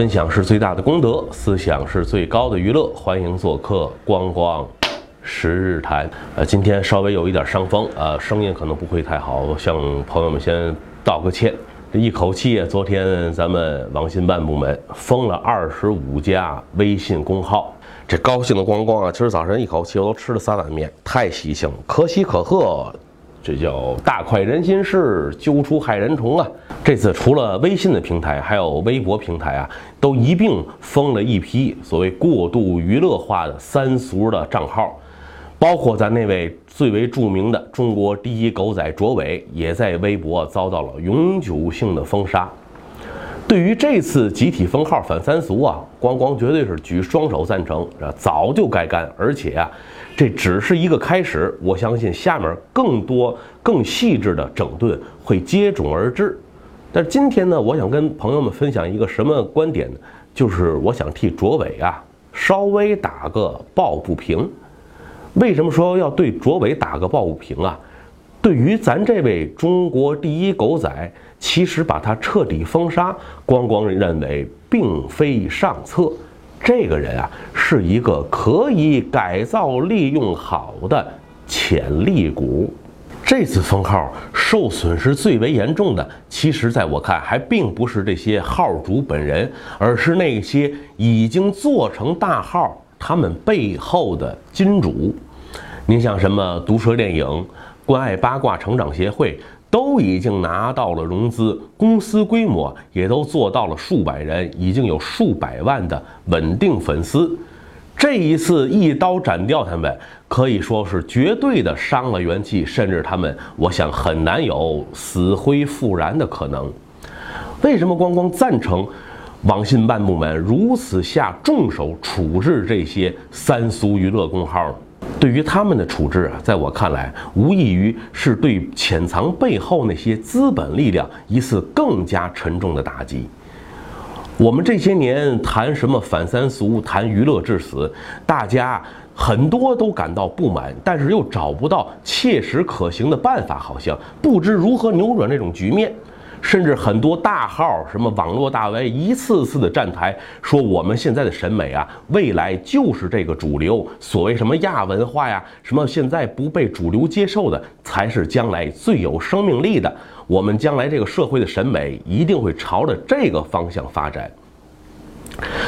分享是最大的功德，思想是最高的娱乐。欢迎做客光光十日谈。呃，今天稍微有一点伤风，呃，声音可能不会太好，向朋友们先道个歉。这一口气，昨天咱们网信办部门封了二十五家微信公号，这高兴的光光啊！今儿早晨一口气我都吃了三碗面，太喜庆，可喜可贺。这叫大快人心事，揪出害人虫啊！这次除了微信的平台，还有微博平台啊，都一并封了一批所谓过度娱乐化的三俗的账号，包括咱那位最为著名的中国第一狗仔卓伟，也在微博遭到了永久性的封杀。对于这次集体封号反三俗啊，光光绝对是举双手赞成，早就该干，而且啊。这只是一个开始，我相信下面更多、更细致的整顿会接踵而至。但今天呢，我想跟朋友们分享一个什么观点呢？就是我想替卓伟啊稍微打个抱不平。为什么说要对卓伟打个抱不平啊？对于咱这位中国第一狗仔，其实把他彻底封杀，光光认为并非上策。这个人啊，是一个可以改造利用好的潜力股。这次封号受损失最为严重的，其实在我看还并不是这些号主本人，而是那些已经做成大号他们背后的金主。您像什么毒舌电影、关爱八卦成长协会。都已经拿到了融资，公司规模也都做到了数百人，已经有数百万的稳定粉丝。这一次一刀斩掉他们，可以说是绝对的伤了元气，甚至他们，我想很难有死灰复燃的可能。为什么光光赞成网信办部门如此下重手处置这些三俗娱乐公号呢？对于他们的处置啊，在我看来，无异于是对潜藏背后那些资本力量一次更加沉重的打击。我们这些年谈什么反三俗，谈娱乐至死，大家很多都感到不满，但是又找不到切实可行的办法，好像不知如何扭转这种局面。甚至很多大号，什么网络大 V，一次次的站台说我们现在的审美啊，未来就是这个主流。所谓什么亚文化呀，什么现在不被主流接受的，才是将来最有生命力的。我们将来这个社会的审美一定会朝着这个方向发展。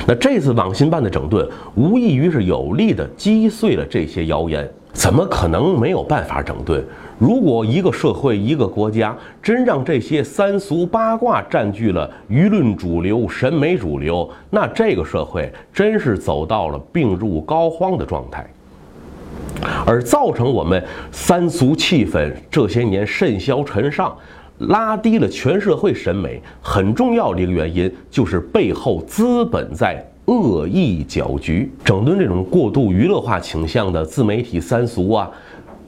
那这次网信办的整顿，无异于是有力的击碎了这些谣言。怎么可能没有办法整顿？如果一个社会、一个国家真让这些三俗八卦占据了舆论主流、审美主流，那这个社会真是走到了病入膏肓的状态。而造成我们三俗气氛这些年甚嚣尘上，拉低了全社会审美，很重要的一个原因就是背后资本在。恶意搅局，整顿这种过度娱乐化倾向的自媒体三俗啊，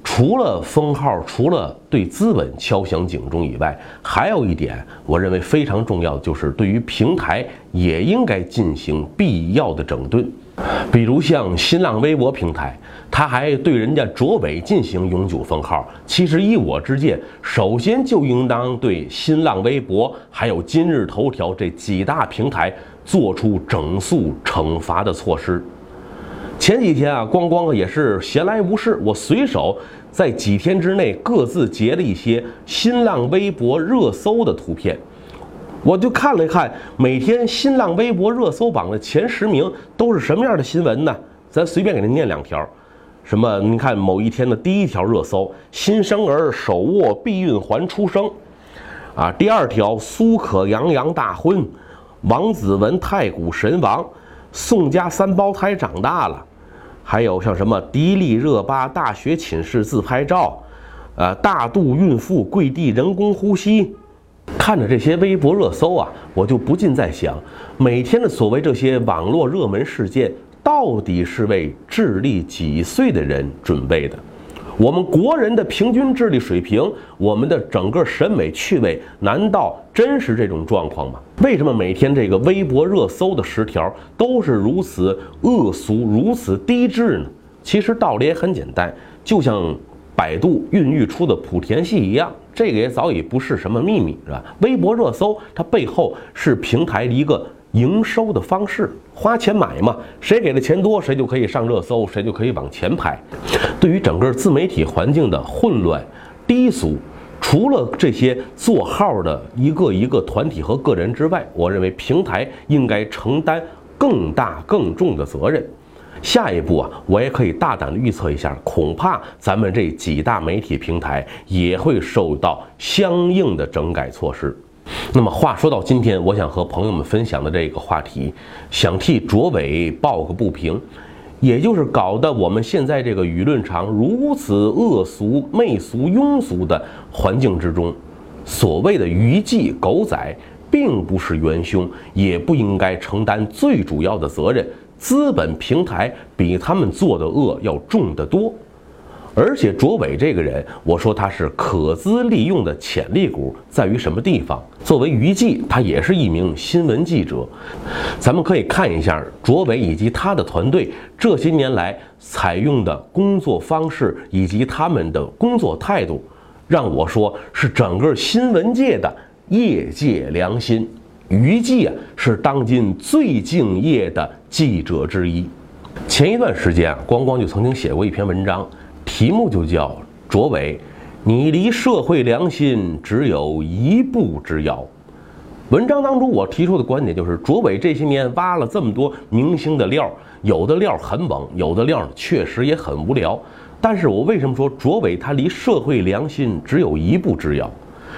除了封号，除了对资本敲响警钟以外，还有一点，我认为非常重要，就是对于平台也应该进行必要的整顿。比如像新浪微博平台，他还对人家卓伟进行永久封号。其实依我之见，首先就应当对新浪微博还有今日头条这几大平台做出整肃惩罚的措施。前几天啊，光光也是闲来无事，我随手在几天之内各自截了一些新浪微博热搜的图片。我就看了看，每天新浪微博热搜榜的前十名都是什么样的新闻呢？咱随便给您念两条，什么？您看某一天的第一条热搜：新生儿手握避孕环出生，啊，第二条苏可杨洋大婚，王子文太古神王，宋家三胞胎长大了，还有像什么迪丽热巴大学寝室自拍照，呃，大肚孕妇跪地人工呼吸。看着这些微博热搜啊，我就不禁在想，每天的所谓这些网络热门事件，到底是为智力几岁的人准备的？我们国人的平均智力水平，我们的整个审美趣味，难道真是这种状况吗？为什么每天这个微博热搜的十条都是如此恶俗、如此低智呢？其实道理也很简单，就像百度孕育出的莆田系一样。这个也早已不是什么秘密，是吧？微博热搜它背后是平台的一个营收的方式，花钱买嘛，谁给的钱多，谁就可以上热搜，谁就可以往前排。对于整个自媒体环境的混乱、低俗，除了这些做号的一个一个团体和个人之外，我认为平台应该承担更大更重的责任。下一步啊，我也可以大胆的预测一下，恐怕咱们这几大媒体平台也会受到相应的整改措施。那么话说到今天，我想和朋友们分享的这个话题，想替卓伟抱个不平，也就是搞得我们现在这个舆论场如此恶俗、媚俗、庸俗的环境之中，所谓的娱记狗仔，并不是元凶，也不应该承担最主要的责任。资本平台比他们做的恶要重得多。而且卓伟这个人，我说他是可资利用的潜力股，在于什么地方？作为娱记，他也是一名新闻记者。咱们可以看一下卓伟以及他的团队这些年来采用的工作方式以及他们的工作态度，让我说是整个新闻界的业界良心。娱记啊，是当今最敬业的记者之一。前一段时间啊，光光就曾经写过一篇文章。题目就叫卓伟，你离社会良心只有一步之遥。文章当中我提出的观点就是，卓伟这些年挖了这么多明星的料，有的料很猛，有的料确实也很无聊。但是我为什么说卓伟他离社会良心只有一步之遥？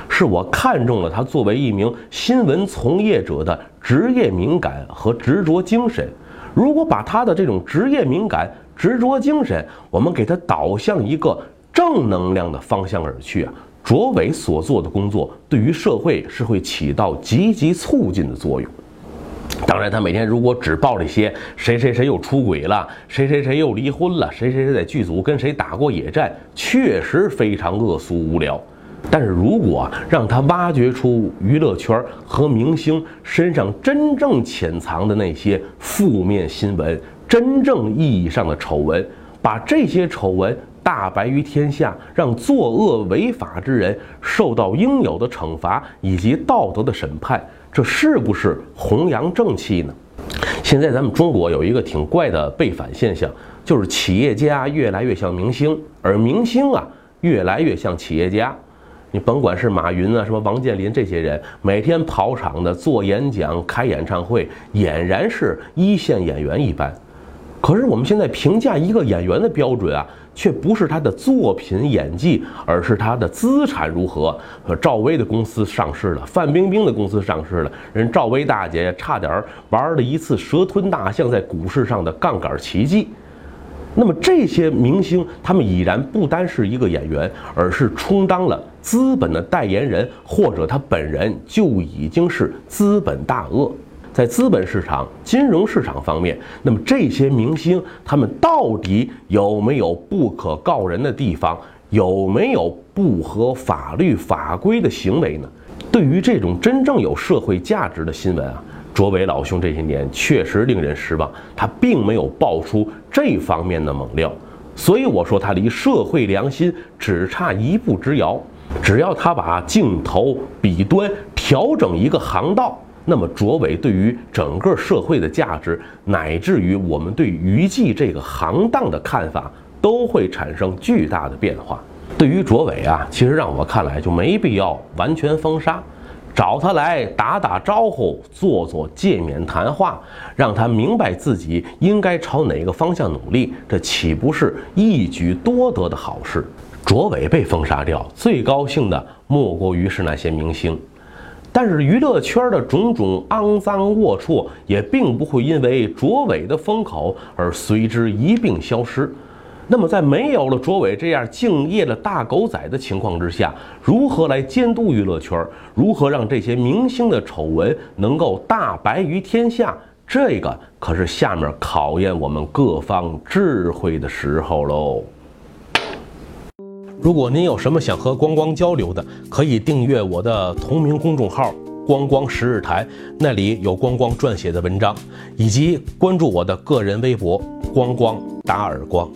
是我看中了他作为一名新闻从业者的职业敏感和执着精神。如果把他的这种职业敏感，执着精神，我们给他导向一个正能量的方向而去啊！卓伟所做的工作对于社会是会起到积极促进的作用。当然，他每天如果只报这些谁谁谁又出轨了，谁谁谁又离婚了，谁谁谁在剧组跟谁打过野战，确实非常恶俗无聊。但是如果让他挖掘出娱乐圈和明星身上真正潜藏的那些负面新闻，真正意义上的丑闻，把这些丑闻大白于天下，让作恶违法之人受到应有的惩罚以及道德的审判，这是不是弘扬正气呢？现在咱们中国有一个挺怪的背反现象，就是企业家越来越像明星，而明星啊越来越像企业家。你甭管是马云啊，什么王健林这些人，每天跑场的做演讲、开演唱会，俨然是一线演员一般。可是我们现在评价一个演员的标准啊，却不是他的作品演技，而是他的资产如何。呃，赵薇的公司上市了，范冰冰的公司上市了，人赵薇大姐差点玩了一次蛇吞大象在股市上的杠杆奇迹。那么这些明星，他们已然不单是一个演员，而是充当了资本的代言人，或者他本人就已经是资本大鳄。在资本市场、金融市场方面，那么这些明星他们到底有没有不可告人的地方？有没有不合法律法规的行为呢？对于这种真正有社会价值的新闻啊，卓伟老兄这些年确实令人失望，他并没有爆出这方面的猛料，所以我说他离社会良心只差一步之遥。只要他把镜头笔端调整一个航道。那么，卓伟对于整个社会的价值，乃至于我们对娱记这个行当的看法，都会产生巨大的变化。对于卓伟啊，其实让我看来就没必要完全封杀，找他来打打招呼，做做界面谈话，让他明白自己应该朝哪个方向努力，这岂不是一举多得的好事？卓伟被封杀掉，最高兴的莫过于是那些明星。但是娱乐圈的种种肮脏龌龊也并不会因为卓伟的风口而随之一并消失。那么，在没有了卓伟这样敬业的大狗仔的情况之下，如何来监督娱乐圈？如何让这些明星的丑闻能够大白于天下？这个可是下面考验我们各方智慧的时候喽。如果您有什么想和光光交流的，可以订阅我的同名公众号“光光十日台”，那里有光光撰写的文章，以及关注我的个人微博“光光打耳光”。